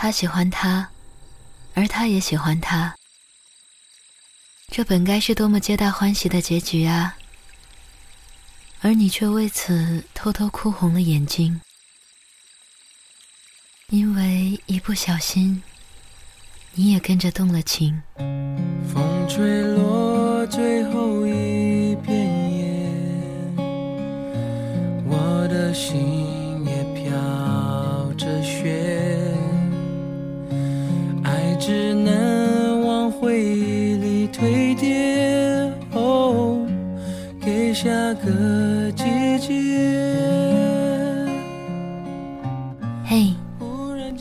他喜欢他，而他也喜欢他。这本该是多么皆大欢喜的结局啊！而你却为此偷偷哭红了眼睛，因为一不小心，你也跟着动了情。风吹落最后一片叶，我的心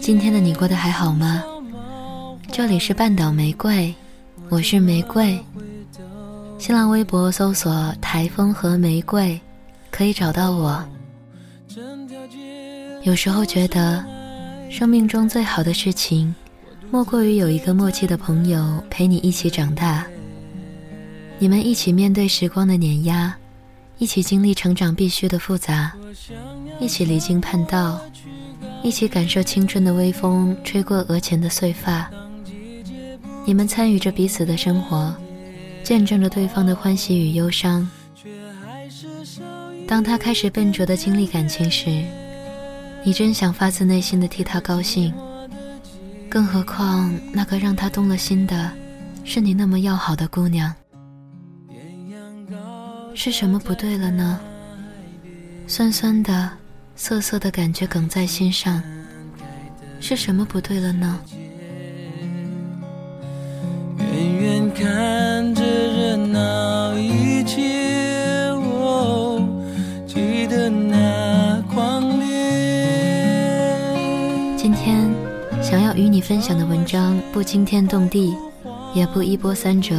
今天的你过得还好吗？这里是半岛玫瑰，我是玫瑰。新浪微博搜索“台风和玫瑰”，可以找到我。有时候觉得，生命中最好的事情，莫过于有一个默契的朋友陪你一起长大。你们一起面对时光的碾压，一起经历成长必须的复杂，一起离经叛道，一起感受青春的微风吹过额前的碎发。你们参与着彼此的生活，见证着对方的欢喜与忧伤。当他开始笨拙的经历感情时，你真想发自内心的替他高兴。更何况那个让他动了心的，是你那么要好的姑娘。是什么不对了呢？酸酸的、涩涩的感觉梗在心上。是什么不对了呢？远远看着热闹一切，哦，记得那狂烈。今天想要与你分享的文章不惊天动地，也不一波三折，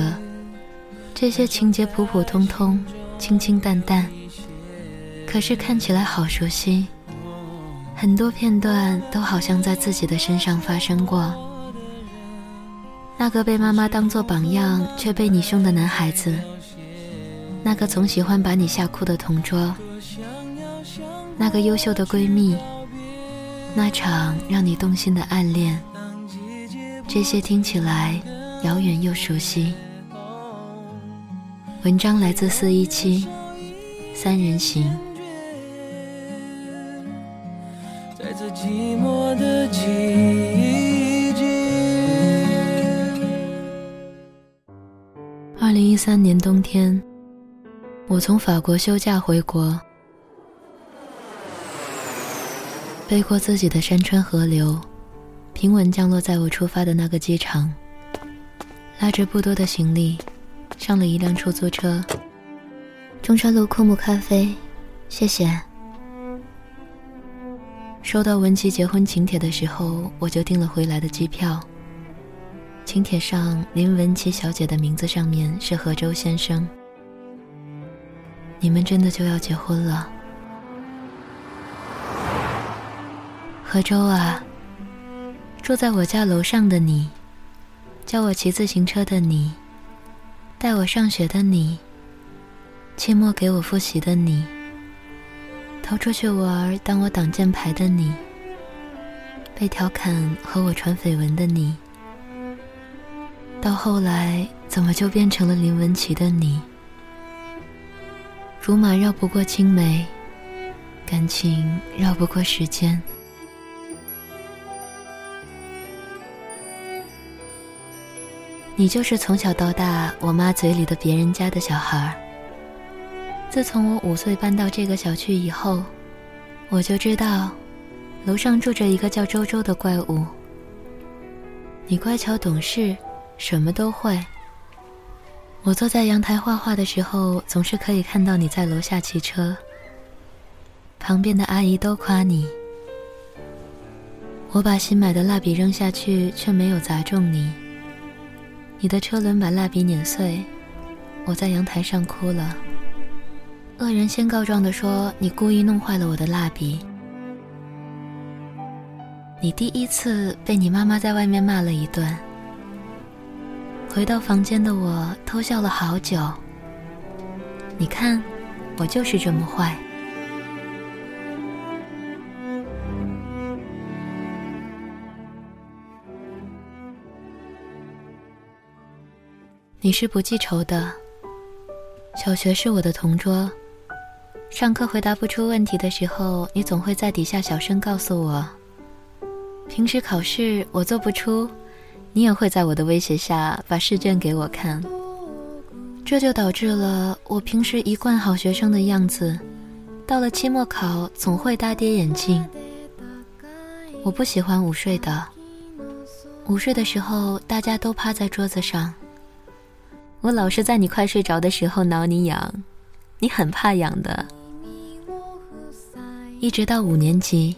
这些情节普普通通、清清淡淡，可是看起来好熟悉，很多片段都好像在自己的身上发生过。那个被妈妈当作榜样却被你凶的男孩子，那个总喜欢把你吓哭的同桌，那个优秀的闺蜜，那场让你动心的暗恋，这些听起来遥远又熟悉。文章来自四一七，三人行。寂寞的季节。二零一三年冬天，我从法国休假回国，背过自己的山川河流，平稳降落在我出发的那个机场，拉着不多的行李，上了一辆出租车。中山路枯木咖啡，谢谢。收到文琪结婚请帖的时候，我就订了回来的机票。请帖上林文琪小姐的名字上面是何周先生。你们真的就要结婚了？何周啊，住在我家楼上的你，教我骑自行车的你，带我上学的你，期末给我复习的你，逃出去玩当我挡箭牌的你，被调侃和我传绯闻的你。到后来，怎么就变成了林文琪的你？竹马绕不过青梅，感情绕不过时间。你就是从小到大我妈嘴里的别人家的小孩儿。自从我五岁搬到这个小区以后，我就知道，楼上住着一个叫周周的怪物。你乖巧懂事，什么都会。我坐在阳台画画的时候，总是可以看到你在楼下骑车。旁边的阿姨都夸你。我把新买的蜡笔扔下去，却没有砸中你。你的车轮把蜡笔碾碎，我在阳台上哭了。恶人先告状的说你故意弄坏了我的蜡笔。你第一次被你妈妈在外面骂了一顿。回到房间的我偷笑了好久。你看我就是这么坏。你是不记仇的。小学是我的同桌。上课回答不出问题的时候，你总会在底下小声告诉我。平时考试我做不出，你也会在我的威胁下把试卷给我看。这就导致了我平时一贯好学生的样子，到了期末考总会大跌眼镜。我不喜欢午睡的，午睡的时候大家都趴在桌子上。我老是在你快睡着的时候挠你痒，你很怕痒的。一直到五年级，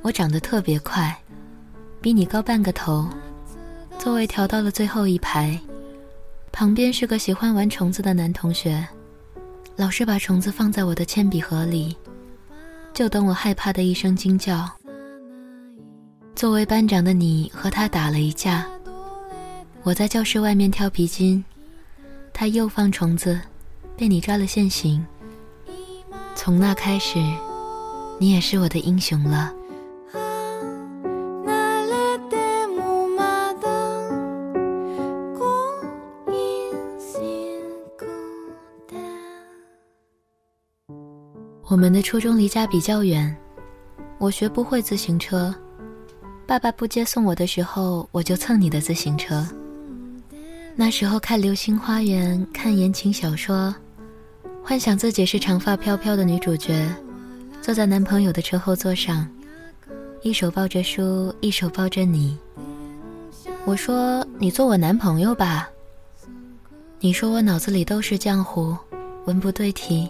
我长得特别快，比你高半个头，座位调到了最后一排，旁边是个喜欢玩虫子的男同学，老师把虫子放在我的铅笔盒里，就等我害怕的一声惊叫。作为班长的你和他打了一架，我在教室外面跳皮筋。他又放虫子，被你抓了现行。从那开始，你也是我的英雄了。我们的初中离家比较远，我学不会自行车，爸爸不接送我的时候，我就蹭你的自行车。那时候看《流星花园》，看言情小说，幻想自己是长发飘飘的女主角，坐在男朋友的车后座上，一手抱着书，一手抱着你。我说：“你做我男朋友吧。”你说我脑子里都是浆糊，文不对题，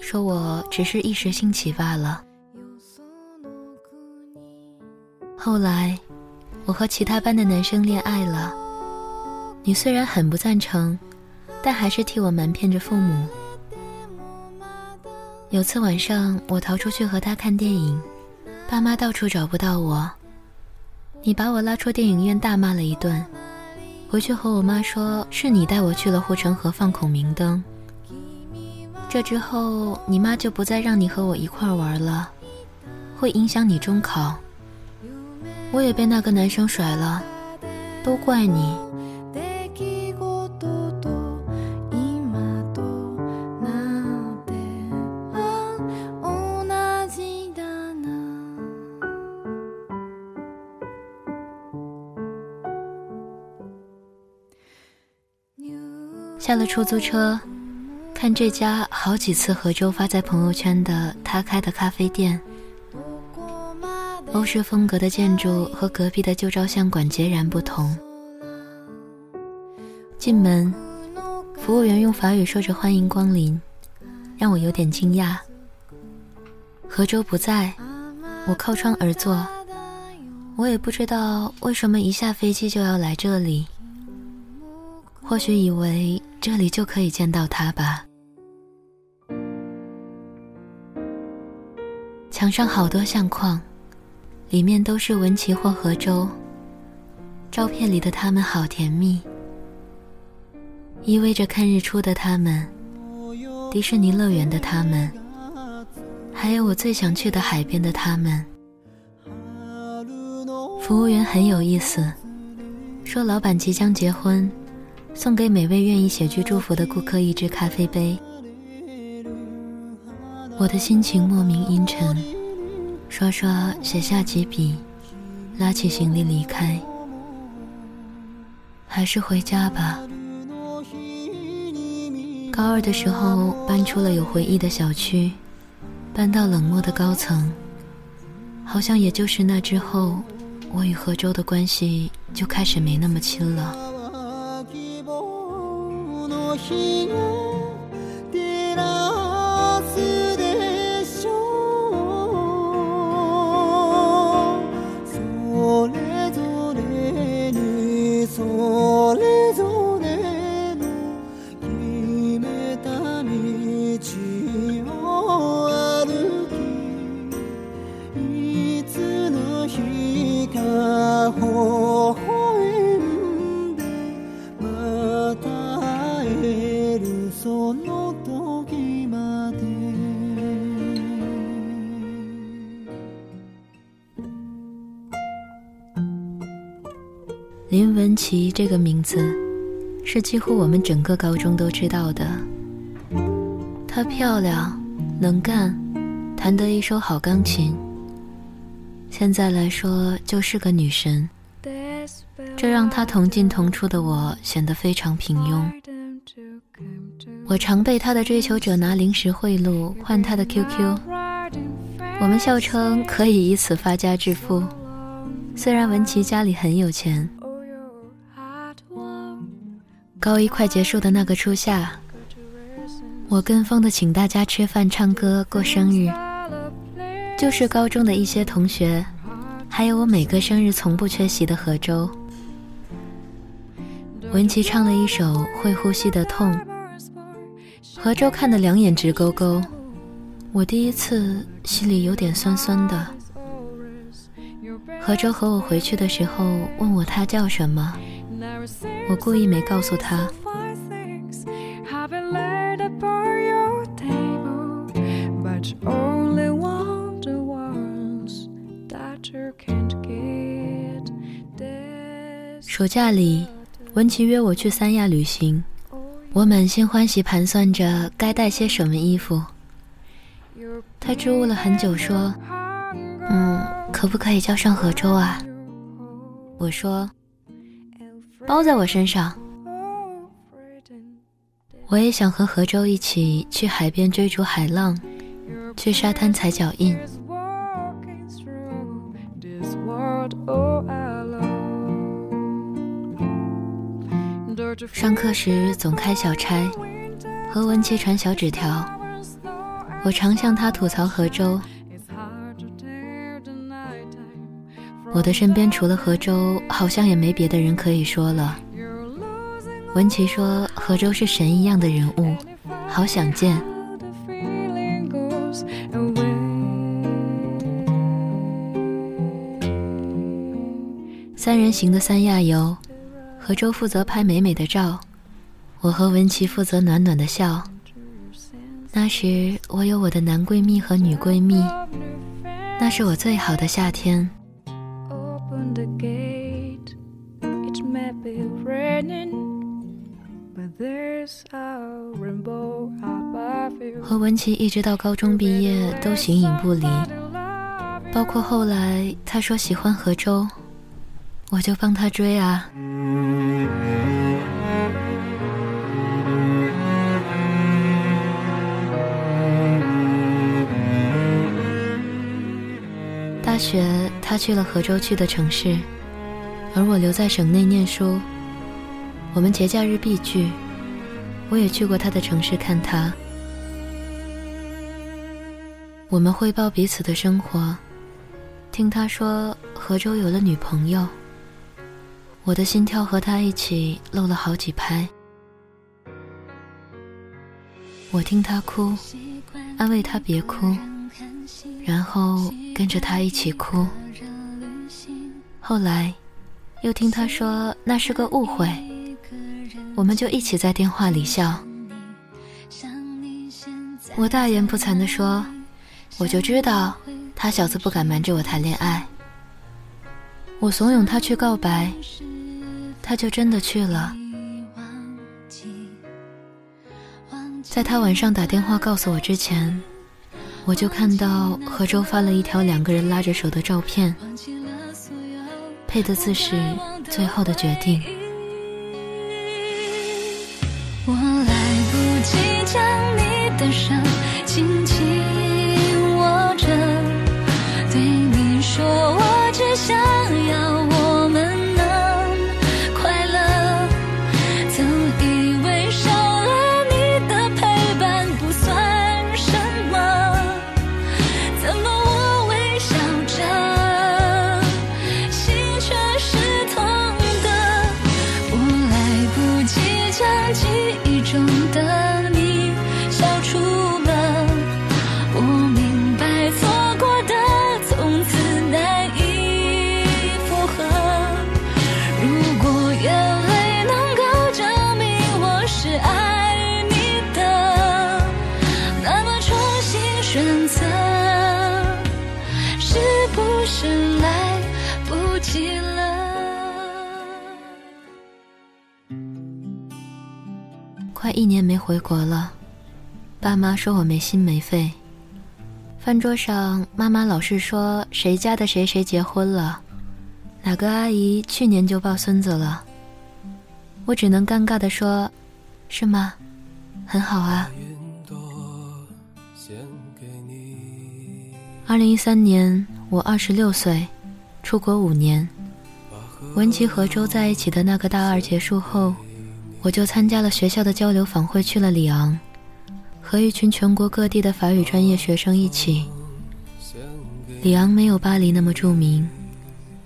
说我只是一时兴起罢了。后来，我和其他班的男生恋爱了。你虽然很不赞成，但还是替我瞒骗着父母。有次晚上，我逃出去和他看电影，爸妈到处找不到我。你把我拉出电影院大骂了一顿，回去和我妈说是你带我去了护城河放孔明灯。这之后，你妈就不再让你和我一块玩了，会影响你中考。我也被那个男生甩了，都怪你。下了出租车，看这家好几次何周发在朋友圈的他开的咖啡店。欧式风格的建筑和隔壁的旧照相馆截然不同。进门，服务员用法语说着“欢迎光临”，让我有点惊讶。何周不在，我靠窗而坐，我也不知道为什么一下飞机就要来这里。或许以为。这里就可以见到他吧。墙上好多相框，里面都是文琪或何周。照片里的他们好甜蜜，依偎着看日出的他们，迪士尼乐园的他们，还有我最想去的海边的他们。服务员很有意思，说老板即将结婚。送给每位愿意写句祝福的顾客一支咖啡杯。我的心情莫名阴沉，刷刷写下几笔，拉起行李离开。还是回家吧。高二的时候搬出了有回忆的小区，搬到冷漠的高层。好像也就是那之后，我与何周的关系就开始没那么亲了。日を是几乎我们整个高中都知道的。她漂亮，能干，弹得一手好钢琴。现在来说，就是个女神。这让她同进同出的我显得非常平庸。我常被她的追求者拿零食贿赂换她的 QQ，我们笑称可以以此发家致富。虽然文琪家里很有钱。高一快结束的那个初夏，我跟风的请大家吃饭、唱歌、过生日，就是高中的一些同学，还有我每个生日从不缺席的何周。文琪唱了一首《会呼吸的痛》，何周看得两眼直勾勾，我第一次心里有点酸酸的。何周和我回去的时候问我他叫什么。我故意没告诉他。暑假里，文琪约我去三亚旅行，我满心欢喜盘算着该带些什么衣服。他支吾了很久，说：“嗯，可不可以叫上何周啊？”我说。包在我身上。我也想和何周一起去海边追逐海浪，去沙滩踩脚印。上课时总开小差，和文琪传小纸条。我常向他吐槽何周。我的身边除了何周，好像也没别的人可以说了。文琪说何周是神一样的人物，好想见。三人行的三亚游，何周负责拍美美的照，我和文琪负责暖暖的笑。那时我有我的男闺蜜和女闺蜜，那是我最好的夏天。和文琪一直到高中毕业都形影不离，包括后来他说喜欢何周，我就帮他追啊。学他去了河州去的城市，而我留在省内念书。我们节假日必聚，我也去过他的城市看他。我们汇报彼此的生活，听他说河州有了女朋友，我的心跳和他一起漏了好几拍。我听他哭，安慰他别哭，然后跟着他一起哭。后来，又听他说那是个误会。我们就一起在电话里笑，我大言不惭地说：“我就知道他小子不敢瞒着我谈恋爱。”我怂恿他去告白，他就真的去了。在他晚上打电话告诉我之前，我就看到何周发了一条两个人拉着手的照片，配的字是“最后的决定”。雨中的。一年没回国了，爸妈说我没心没肺。饭桌上，妈妈老是说谁家的谁谁结婚了，哪个阿姨去年就抱孙子了。我只能尴尬地说：“是吗？很好啊。”二零一三年，我二十六岁，出国五年。文琪和周在一起的那个大二结束后，我就参加了学校的交流访会，去了里昂，和一群全国各地的法语专业学生一起。里昂没有巴黎那么著名，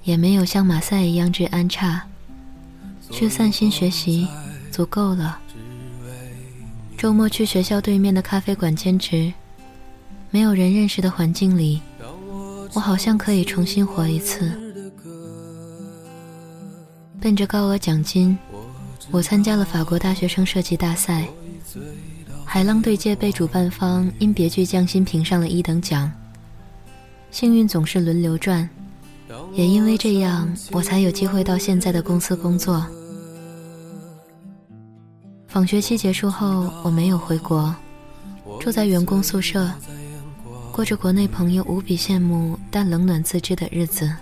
也没有像马赛一样治安差，去散心学习足够了。周末去学校对面的咖啡馆兼职，没有人认识的环境里，我好像可以重新活一次。奔着高额奖金，我参加了法国大学生设计大赛。海浪对接被主办方因别具匠心评上了一等奖。幸运总是轮流转，也因为这样，我才有机会到现在的公司工作。访学期结束后，我没有回国，住在员工宿舍，过着国内朋友无比羡慕但冷暖自知的日子。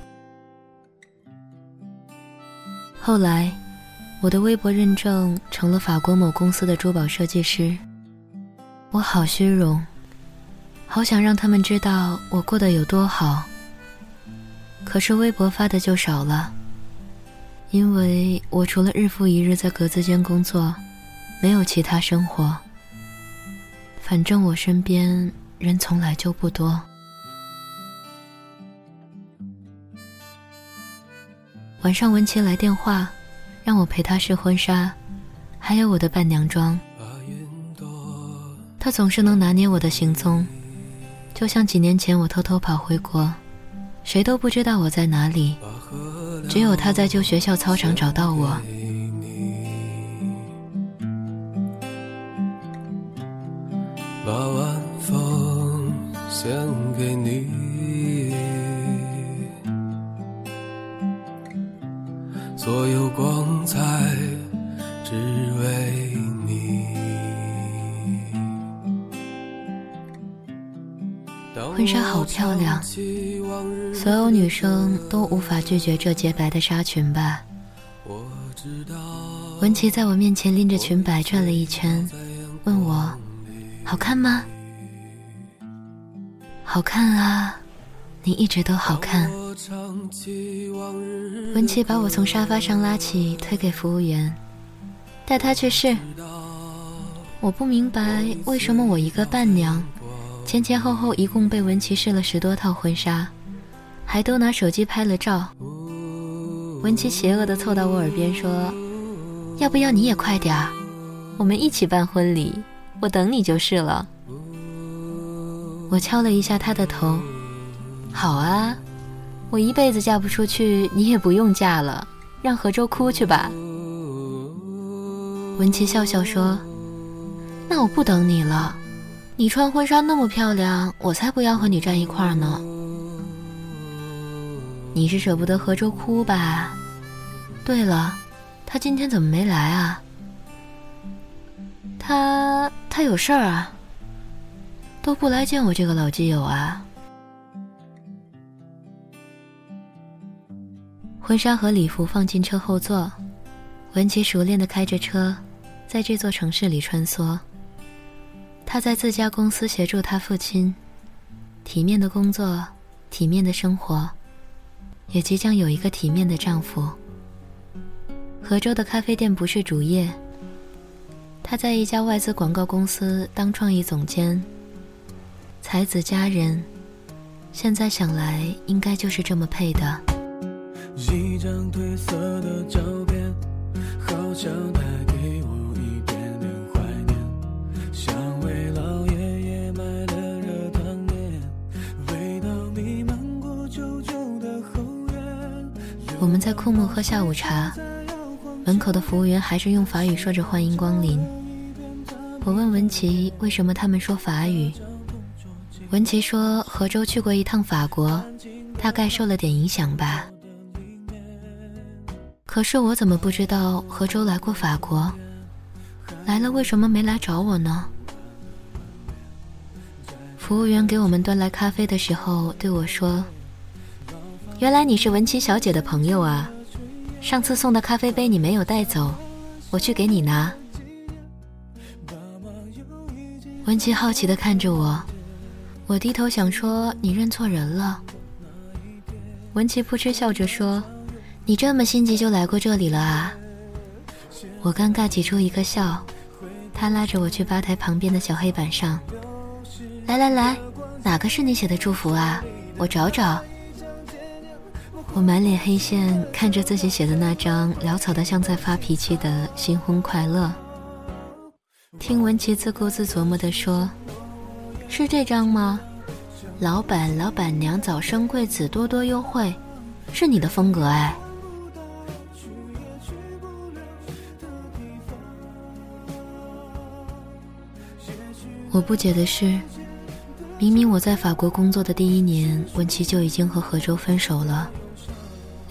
后来，我的微博认证成了法国某公司的珠宝设计师。我好虚荣，好想让他们知道我过得有多好。可是微博发的就少了，因为我除了日复一日在格子间工作，没有其他生活。反正我身边人从来就不多。晚上，文琪来电话，让我陪她试婚纱，还有我的伴娘装。他总是能拿捏我的行踪，就像几年前我偷偷跑回国，谁都不知道我在哪里，只有他在旧学校操场找到我。漂亮，所有女生都无法拒绝这洁白的纱裙吧？文琪在我面前拎着裙摆转了一圈，问我：“好看吗？”“好看啊，你一直都好看。”文琪把我从沙发上拉起，推给服务员，带他去试。我不明白为什么我一个伴娘，前前后后一共被文琪试了十多套婚纱，还都拿手机拍了照。文琪邪恶地凑到我耳边说：“要不要你也快点儿，我们一起办婚礼，我等你就是了。”我敲了一下他的头：“好啊。”我一辈子嫁不出去，你也不用嫁了，让何周哭去吧。文琪笑笑说：“那我不等你了，你穿婚纱那么漂亮，我才不要和你站一块儿呢。你是舍不得何周哭吧？对了，他今天怎么没来啊？他他有事儿啊？都不来见我这个老基友啊？”婚纱和礼服放进车后座，文琪熟练地开着车，在这座城市里穿梭。她在自家公司协助她父亲，体面的工作，体面的生活，也即将有一个体面的丈夫。河州的咖啡店不是主业，她在一家外资广告公司当创意总监。才子佳人，现在想来，应该就是这么配的。一张褪色的照片，好像带给我们在库木喝下午茶，门口的服务员还是用法语说着欢迎光临。我问文琪为什么他们说法语，文琪说何周去过一趟法国，大概受了点影响吧。可是我怎么不知道何周来过法国？来了为什么没来找我呢？服务员给我们端来咖啡的时候对我说：“原来你是文琪小姐的朋友啊，上次送的咖啡杯你没有带走，我去给你拿。”文琪好奇地看着我，我低头想说：“你认错人了。”文琪扑哧笑着说：“你这么心急就来过这里了啊？”我尴尬挤出一个笑，他拉着我去吧台旁边的小黑板上。来来来，哪个是你写的祝福啊？我找找。我满脸黑线，看着自己写的那张潦草的像在发脾气的新婚快乐。听文琪自顾自琢磨地说：“是这张吗？老板、老板娘早生贵子，多多优惠，是你的风格哎。”我不解的是。明明我在法国工作的第一年，文琪就已经和何周分手了，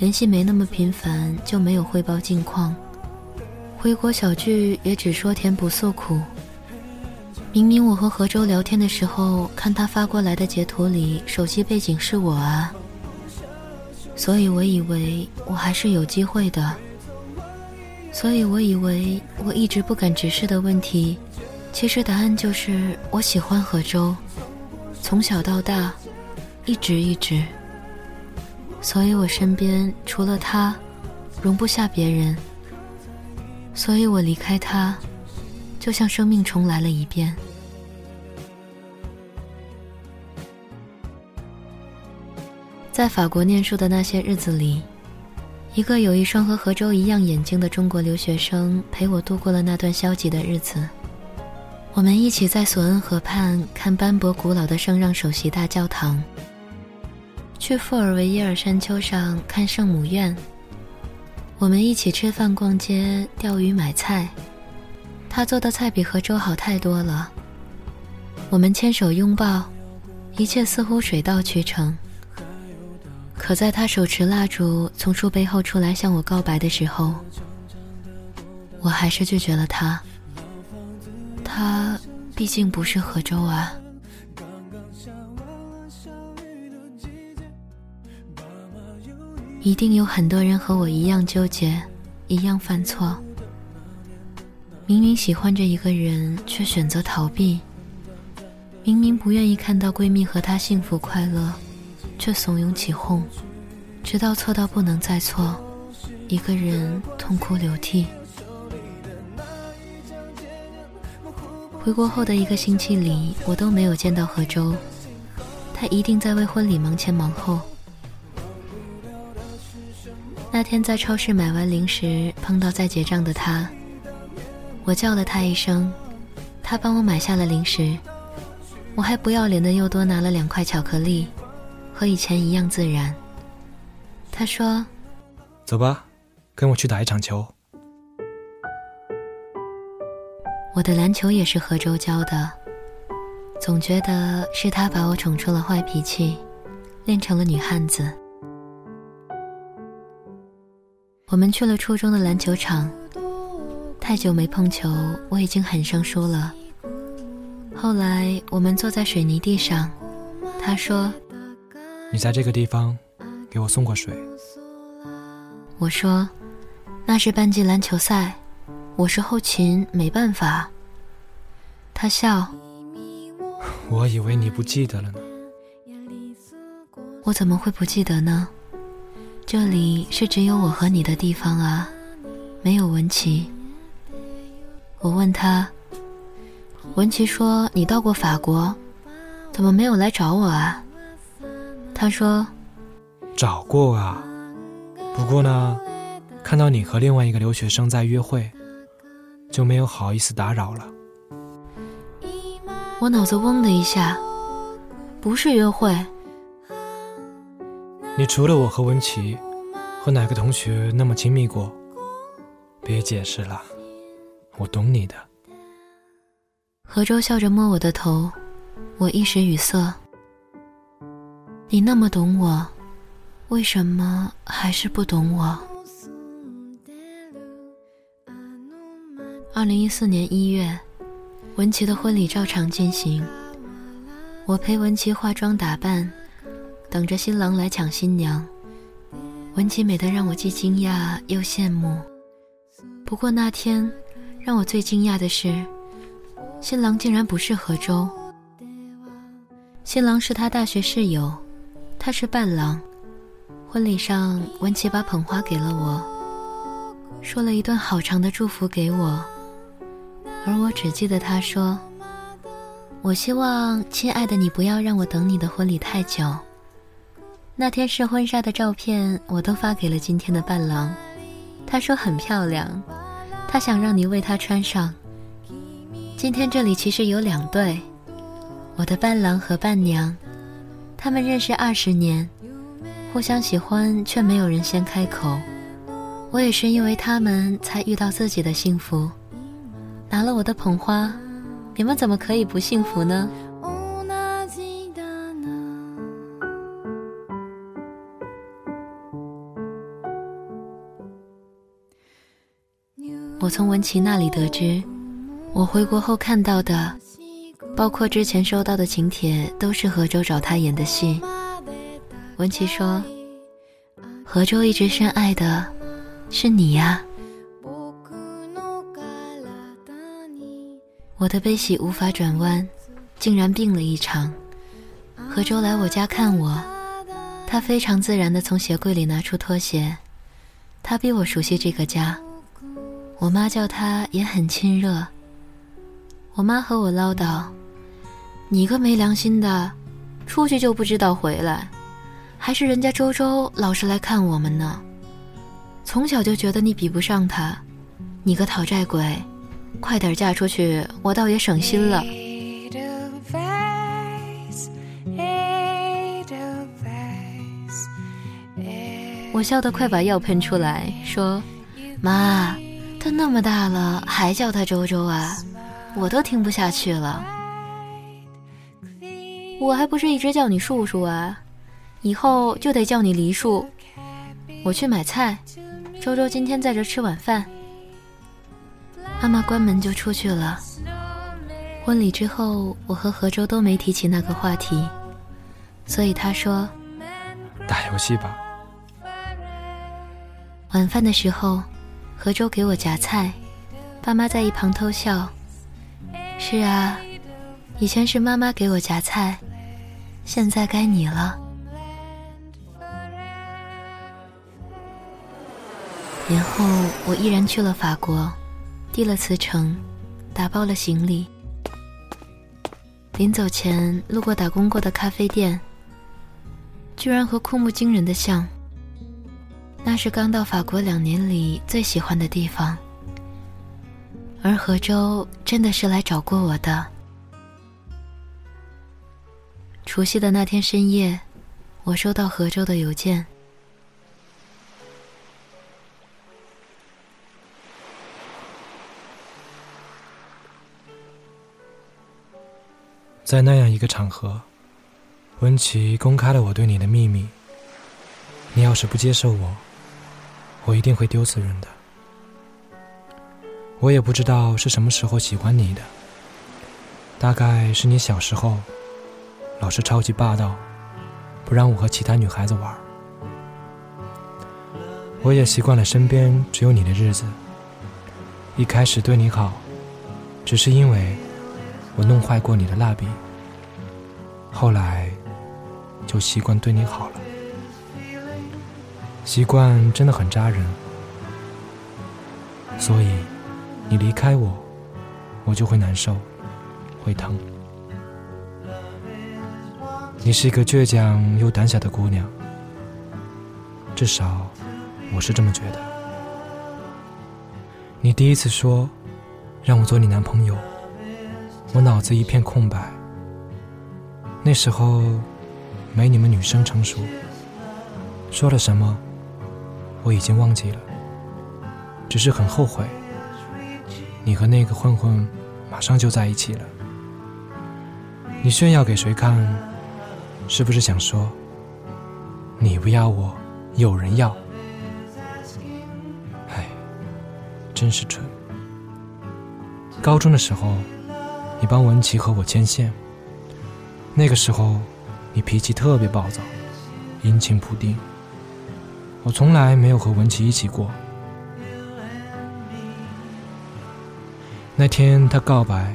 联系没那么频繁，就没有汇报近况，回国小聚也只说甜不诉苦。明明我和何周聊天的时候，看他发过来的截图里，手机背景是我啊，所以我以为我还是有机会的，所以我以为我一直不敢直视的问题，其实答案就是我喜欢何周。从小到大，一直一直，所以我身边除了他，容不下别人。所以我离开他，就像生命重来了一遍。在法国念书的那些日子里，一个有一双和何周一样眼睛的中国留学生陪我度过了那段消极的日子。我们一起在索恩河畔看斑驳古老的圣让首席大教堂，去富尔维耶尔山丘上看圣母院。我们一起吃饭、逛街、钓鱼、买菜。他做的菜比何周好太多了。我们牵手拥抱，一切似乎水到渠成。可在他手持蜡烛从树背后出来向我告白的时候，我还是拒绝了他。他毕竟不是何周啊。一定有很多人和我一样纠结，一样犯错。明明喜欢着一个人，却选择逃避；明明不愿意看到闺蜜和他幸福快乐，却怂恿起哄，直到错到不能再错，一个人痛哭流涕。回国后的一个星期里，我都没有见到何周，他一定在为婚礼忙前忙后。那天在超市买完零食，碰到在结账的他，我叫了他一声，他帮我买下了零食，我还不要脸的又多拿了两块巧克力，和以前一样自然。他说：“走吧，跟我去打一场球。”我的篮球也是何周教的，总觉得是他把我宠出了坏脾气，练成了女汉子。我们去了初中的篮球场，太久没碰球，我已经很生疏了。后来我们坐在水泥地上，他说：“你在这个地方给我送过水。”我说：“那是班级篮球赛。”我是后勤，没办法。他笑。我以为你不记得了呢。我怎么会不记得呢？这里是只有我和你的地方啊，没有文琪。我问他，文琪说你到过法国，怎么没有来找我啊？他说，找过啊，不过呢，看到你和另外一个留学生在约会。就没有好意思打扰了。我脑子嗡的一下，不是约会。你除了我和文琪，和哪个同学那么亲密过？别解释了，我懂你的。何周笑着摸我的头，我一时语塞。你那么懂我，为什么还是不懂我？二零一四年一月，文琪的婚礼照常进行。我陪文琪化妆打扮，等着新郎来抢新娘。文琪美得让我既惊讶又羡慕。不过那天，让我最惊讶的是，新郎竟然不是何周。新郎是他大学室友，他是伴郎。婚礼上，文琪把捧花给了我，说了一段好长的祝福给我，而我只记得他说。我希望，亲爱的你不要让我等你的婚礼太久。那天试婚纱的照片，我都发给了今天的伴郎。他说很漂亮，他想让你为他穿上。今天这里其实有两对，我的伴郎和伴娘，他们认识二十年，互相喜欢，却没有人先开口。我也是因为他们才遇到自己的幸福，拿了我的捧花。你们怎么可以不幸福呢？从文琪那里得知，我回国后看到的，包括之前收到的请帖，都是何周找他演的戏。文琪说，何周一直深爱的，是你呀。我的悲喜无法转弯，竟然病了一场。何周来我家看我，他非常自然地从鞋柜里拿出拖鞋。他比我熟悉这个家，我妈叫他也很亲热。我妈和我唠叨：“你个没良心的，出去就不知道回来，还是人家周周老是来看我们呢。从小就觉得你比不上他，你个讨债鬼。”快点嫁出去，我倒也省心了。我笑得快把药喷出来，说：“妈，他那么大了，还叫他周周啊？我都听不下去了。我还不是一直叫你叔叔啊？以后就得叫你黎叔。我去买菜，周周今天在这吃晚饭。”妈妈关门就出去了。婚礼之后，我和何周都没提起那个话题，所以他说：“打游戏吧。”晚饭的时候，何周给我夹菜，爸妈在一旁偷笑。是啊，以前是妈妈给我夹菜，现在该你了。年后，我毅然去了法国。递了辞呈，打包了行李。临走前路过打工过的咖啡店，居然和枯木惊人的像。那是刚到法国两年里最喜欢的地方。而何周真的是来找过我的。除夕的那天深夜，我收到何周的邮件。在那样一个场合，温琪公开了我对你的秘密。你要是不接受我，我一定会丢死人的。我也不知道是什么时候喜欢你的，大概是你小时候老是超级霸道，不让我和其他女孩子玩。我也习惯了身边只有你的日子。一开始对你好，只是因为。我弄坏过你的蜡笔，后来就习惯对你好了。习惯真的很扎人，所以你离开我，我就会难受，会疼。你是一个倔强又胆小的姑娘，至少我是这么觉得。你第一次说让我做你男朋友。我脑子一片空白。那时候没你们女生成熟，说了什么我已经忘记了，只是很后悔。你和那个混混马上就在一起了，你炫耀给谁看？是不是想说你不要我，有人要？哎，真是蠢。高中的时候，你帮文琪和我牵线。那个时候，你脾气特别暴躁，阴晴不定。我从来没有和文琪一起过。那天他告白，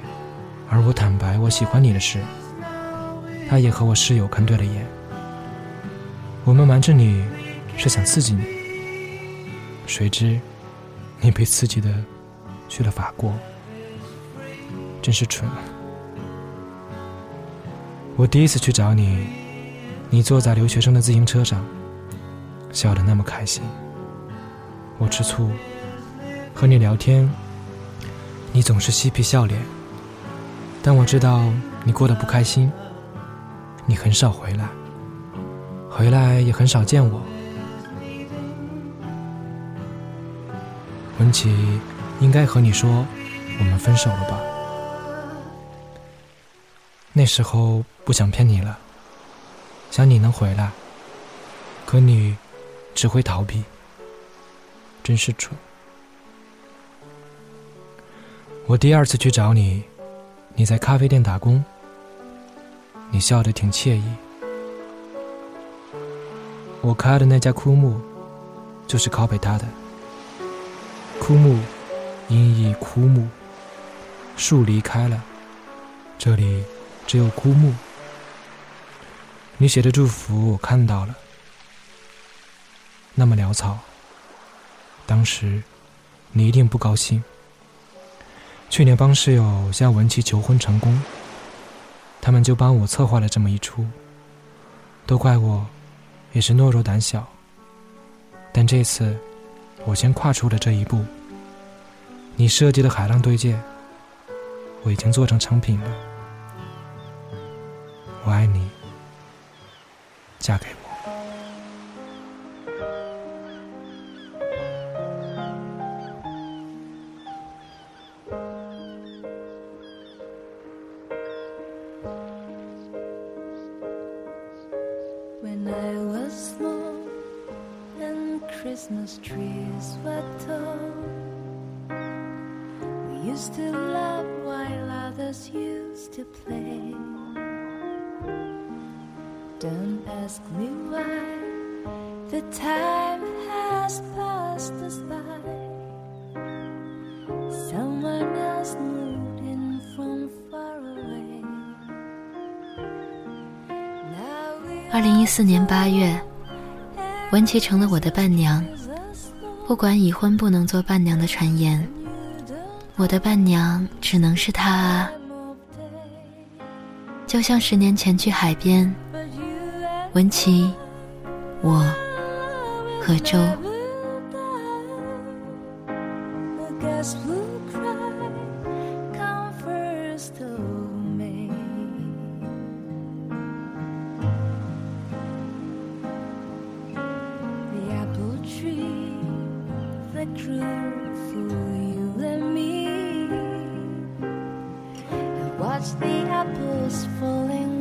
而我坦白我喜欢你的事，他也和我室友看对了眼。我们瞒着你，是想刺激你。谁知，你被刺激的去了法国，真是蠢。我第一次去找你，你坐在留学生的自行车上，笑得那么开心。我吃醋，和你聊天，你总是嬉皮笑脸。但我知道你过得不开心，你很少回来，回来也很少见我。文琪应该和你说，我们分手了吧？那时候不想骗你了，想你能回来，可你只会逃避，真是蠢。我第二次去找你，你在咖啡店打工，你笑得挺惬意。我开的那家枯木，就是拷贝他的。枯木，音译枯木，树离开了，这里只有枯木。你写的祝福我看到了，那么潦草。当时你一定不高兴。去年帮室友向文琪求婚成功，他们就帮我策划了这么一出。都怪我，也是懦弱胆小。但这次。我先跨出了这一步。你设计的海浪对戒，我已经做成成品了。我爱你，嫁给我。Christmas trees were tall. We used to laugh while others used to play. Don't ask me why the time has passed us by. Someone else moved in from far away. 二零一四年八月。 文琪成了我的伴娘，不管已婚不能做伴娘的传言，我的伴娘只能是她。就像十年前去海边，文琪，我和周。watch the apples falling